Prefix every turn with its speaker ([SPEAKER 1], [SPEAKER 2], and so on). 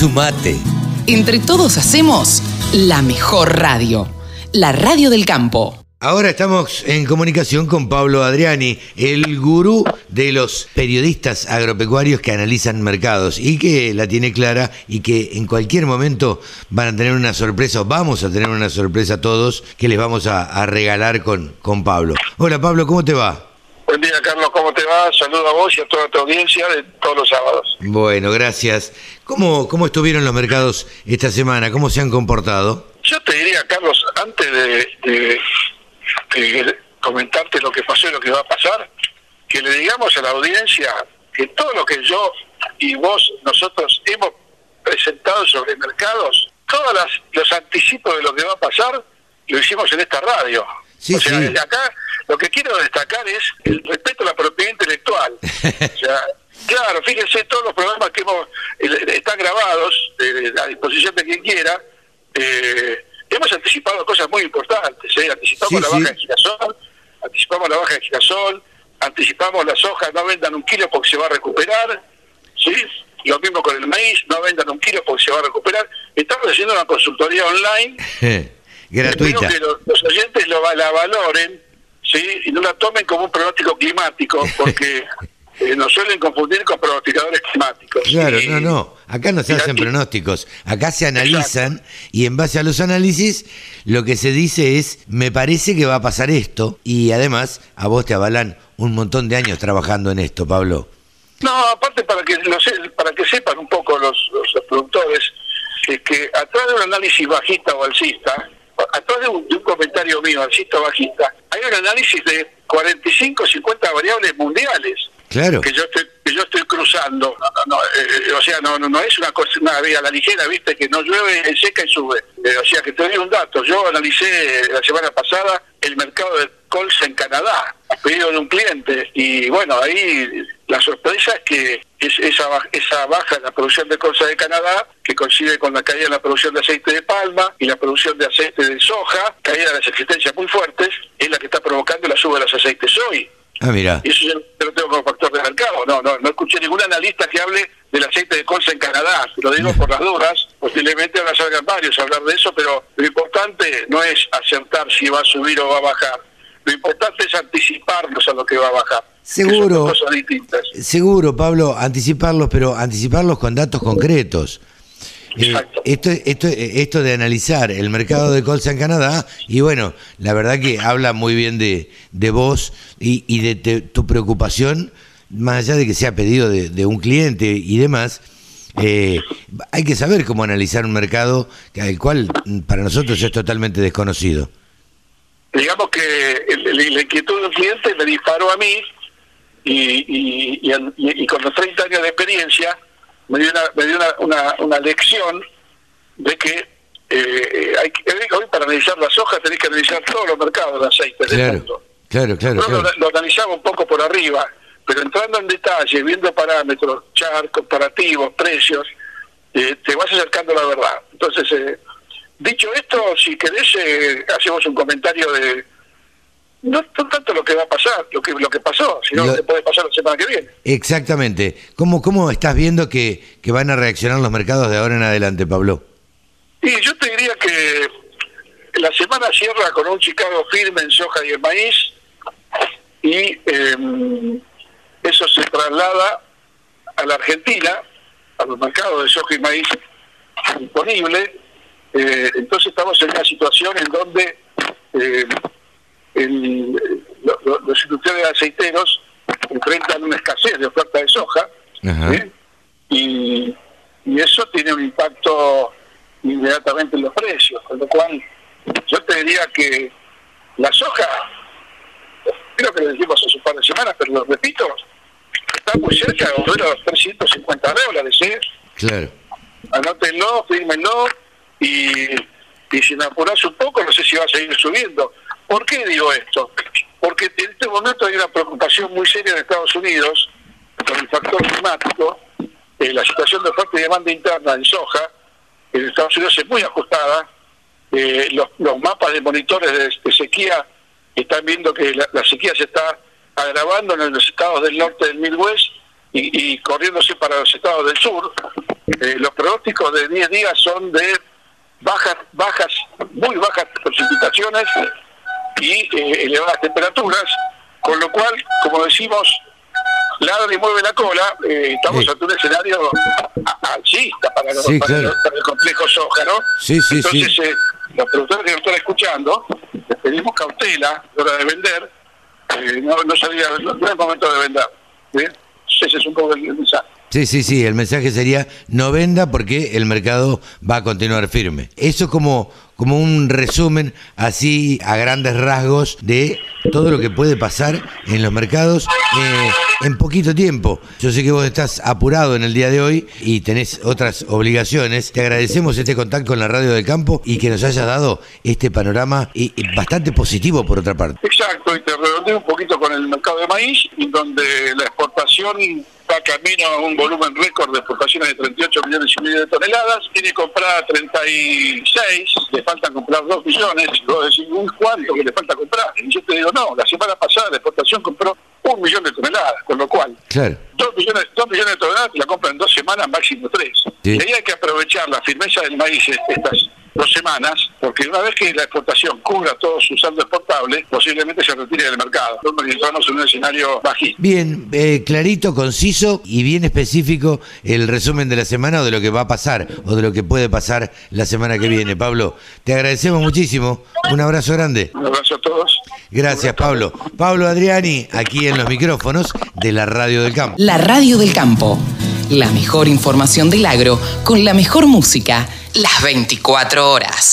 [SPEAKER 1] Sumate.
[SPEAKER 2] Entre todos hacemos la mejor radio, la radio del campo.
[SPEAKER 1] Ahora estamos en comunicación con Pablo Adriani, el gurú de los periodistas agropecuarios que analizan mercados y que la tiene clara y que en cualquier momento van a tener una sorpresa, o vamos a tener una sorpresa todos que les vamos a, a regalar con, con Pablo. Hola Pablo, ¿cómo te va?
[SPEAKER 3] Buen día, Carlos, ¿cómo te va? Saludo a vos y a toda tu audiencia de todos los sábados.
[SPEAKER 1] Bueno, gracias. ¿Cómo, cómo estuvieron los mercados esta semana? ¿Cómo se han comportado?
[SPEAKER 3] Yo te diría, Carlos, antes de, de- de comentarte lo que pasó y lo que va a pasar, que le digamos a la audiencia que todo lo que yo y vos, nosotros hemos presentado sobre mercados, todos las, los anticipos de lo que va a pasar, lo hicimos en esta radio.
[SPEAKER 1] Sí,
[SPEAKER 3] o sea,
[SPEAKER 1] sí.
[SPEAKER 3] desde acá lo que quiero destacar es el respeto a la propiedad intelectual. o sea, claro, fíjense todos los programas que hemos están grabados eh, a disposición de quien quiera. eh, hemos anticipado cosas muy importantes. ¿eh? Anticipamos
[SPEAKER 1] Sí,
[SPEAKER 3] la
[SPEAKER 1] sí.
[SPEAKER 3] baja de girasol, anticipamos la baja de girasol, anticipamos las hojas, no vendan un kilo porque se va a recuperar. ¿sí? Lo mismo con el maíz, no vendan un kilo porque se va a recuperar. Estamos haciendo una consultoría online
[SPEAKER 1] Gratuita.
[SPEAKER 3] Espero que los, los oyentes lo, la valoren ¿sí? y no la tomen como un pronóstico climático, porque eh, nos suelen confundir con pronosticadores climáticos.
[SPEAKER 1] Claro,
[SPEAKER 3] Y-
[SPEAKER 1] no, no. Acá no se hacen
[SPEAKER 3] aquí-
[SPEAKER 1] pronósticos. Acá se analizan y en base a los análisis lo que se dice es, me parece que va a pasar esto. Y además, a vos te avalan un montón de años trabajando en esto, Pablo.
[SPEAKER 3] No, aparte para que lo se- para que sepan un poco los, los, los productores, es que atrás de un análisis bajista o alcista, atrás de un, de un comentario mío, alcista o bajista, hay un análisis de 45 50 variables mundiales.
[SPEAKER 1] Claro.
[SPEAKER 3] que yo estoy que yo estoy cruzando No, no, eh, o sea no, no no es una cosa una vía a la ligera viste que no llueve seca y sube Eh, o sea que te doy un dato yo analicé la semana pasada el mercado de colza en Canadá a pedido de un cliente y bueno ahí la sorpresa es que es esa esa baja en la producción de colza de Canadá que coincide con la caída en la producción de aceite de palma y la producción de aceite de soja caída de las existencias muy fuertes es la que está provocando la suba de los aceites soy
[SPEAKER 1] Ah, mira.
[SPEAKER 3] y eso yo lo tengo como factor de mercado. No, no, no escuché ningún analista que hable del aceite de colza en Canadá. Lo digo por las dudas. Posiblemente ahora salgan varios a hablar de eso, pero lo importante no es acertar si va a subir o va a bajar. Lo importante es anticiparnos a lo que va a bajar. Que son
[SPEAKER 1] Seguro.
[SPEAKER 3] dos cosas distintas.
[SPEAKER 1] Seguro, Pablo, anticiparlos, pero anticiparlos con datos concretos. Eh, esto, esto, esto de analizar el mercado de colza en Canadá, y bueno, la verdad que habla muy bien de, de vos y, y de te- tu preocupación, más allá de que sea pedido de, de un cliente y demás, eh, hay que saber cómo analizar un mercado al cual mm, para nosotros es totalmente desconocido.
[SPEAKER 3] digamos que la inquietud del cliente me disparó a mí y, y, con los 30 años de experiencia me dio una, me dio una, una, una lección de que eh, hay que, hoy para analizar las hojas tenés que analizar todos los mercados de aceites del
[SPEAKER 1] Claro,
[SPEAKER 3] mundo.
[SPEAKER 1] claro, claro. Claro.
[SPEAKER 3] lo, lo un poco por arriba, pero entrando en detalle, viendo parámetros, chart, comparativos, precios, eh, te vas acercando a la verdad. Entonces, eh, dicho esto, si querés, eh, hacemos un comentario de no, no lo que va a pasar, lo que lo que pasó, sino
[SPEAKER 1] Lo-
[SPEAKER 3] lo que puede pasar la semana que viene.
[SPEAKER 1] Exactamente. ¿Cómo, ¿Cómo estás viendo que, que van a reaccionar los mercados de ahora en adelante, Pablo?
[SPEAKER 3] Y yo te diría que la semana cierra con un Chicago firme en soja y en maíz y eh, eso se traslada a la Argentina, a los mercados de soja y maíz disponible. Eh, entonces estamos en una situación en donde eh, el- lo- lo- los industriales aceiteros enfrentan una escasez de oferta de soja. ¿eh? y, y eso tiene un impacto inmediatamente en los precios, con lo cual yo te diría que la soja, creo que lo dijimos hace un par de semanas, pero lo repito, está muy cerca de volver a los 350 dólares, ¿eh?
[SPEAKER 1] Claro.
[SPEAKER 3] anótenlo, fírmenlo y, y si me apurás un poco, no sé si va a seguir subiendo. ¿Por qué digo esto? Porque en este momento hay una preocupación muy seria en Estados Unidos con el factor climático, eh, la situación de oferta y demanda interna en soja en Estados Unidos es muy ajustada, eh, los, mapas de monitores de, sequía están viendo que la, sequía se está agravando en los estados del norte del Midwest y, corriéndose para los estados del sur, eh, los pronósticos de 10 días son de bajas, bajas, muy bajas precipitaciones y eh, elevadas temperaturas, con lo cual, como decimos, ladra y mueve la cola, eh, estamos ante un escenario alcista para, el complejo soja, ¿no?
[SPEAKER 1] Sí, sí,
[SPEAKER 3] Entonces, eh, los productores que nos están escuchando, les pedimos cautela a la hora de vender, no, no, salía, no, es momento de vender. Ese es un poco el mensaje.
[SPEAKER 1] Sí, sí, sí, el mensaje sería no venda porque el mercado va a continuar firme. Eso como, como un resumen así a grandes rasgos de todo lo que puede pasar en los mercados eh, en poquito tiempo. Yo sé que vos estás apurado en el día de hoy y tenés otras obligaciones. Te agradecemos este contacto con la radio del campo y que nos hayas dado este panorama y, bastante positivo por otra parte.
[SPEAKER 3] Exacto, y te redondeo un poquito con el mercado de maíz, donde la exportación va camino a un volumen récord de exportaciones de 38 millones y medio de toneladas, tiene comprada 36, le faltan comprar 2 millones, vos decís, ¿cuánto que le falta comprar? Y yo te digo, no, la semana pasada la exportación compró un millón de toneladas, con lo cual,
[SPEAKER 1] claro.
[SPEAKER 3] dos, millones, dos millones de toneladas la compran en dos semanas, máximo tres. Y ahí hay que aprovechar la firmeza del maíz estas dos semanas, porque una vez que la exportación cubra todo su saldo exportable, posiblemente se retire del mercado. Estamos en un escenario bajito.
[SPEAKER 1] Bien, eh, clarito, conciso y bien específico el resumen de la semana o de lo que va a pasar o de lo que puede pasar la semana que viene. Pablo, te agradecemos muchísimo. Un abrazo grande.
[SPEAKER 3] Un abrazo a todos.
[SPEAKER 1] Gracias, Pablo. Pablo Adriani, aquí en los micrófonos de la Radio del Campo.
[SPEAKER 2] La Radio del Campo. La mejor información del agro con la mejor música las 24 horas.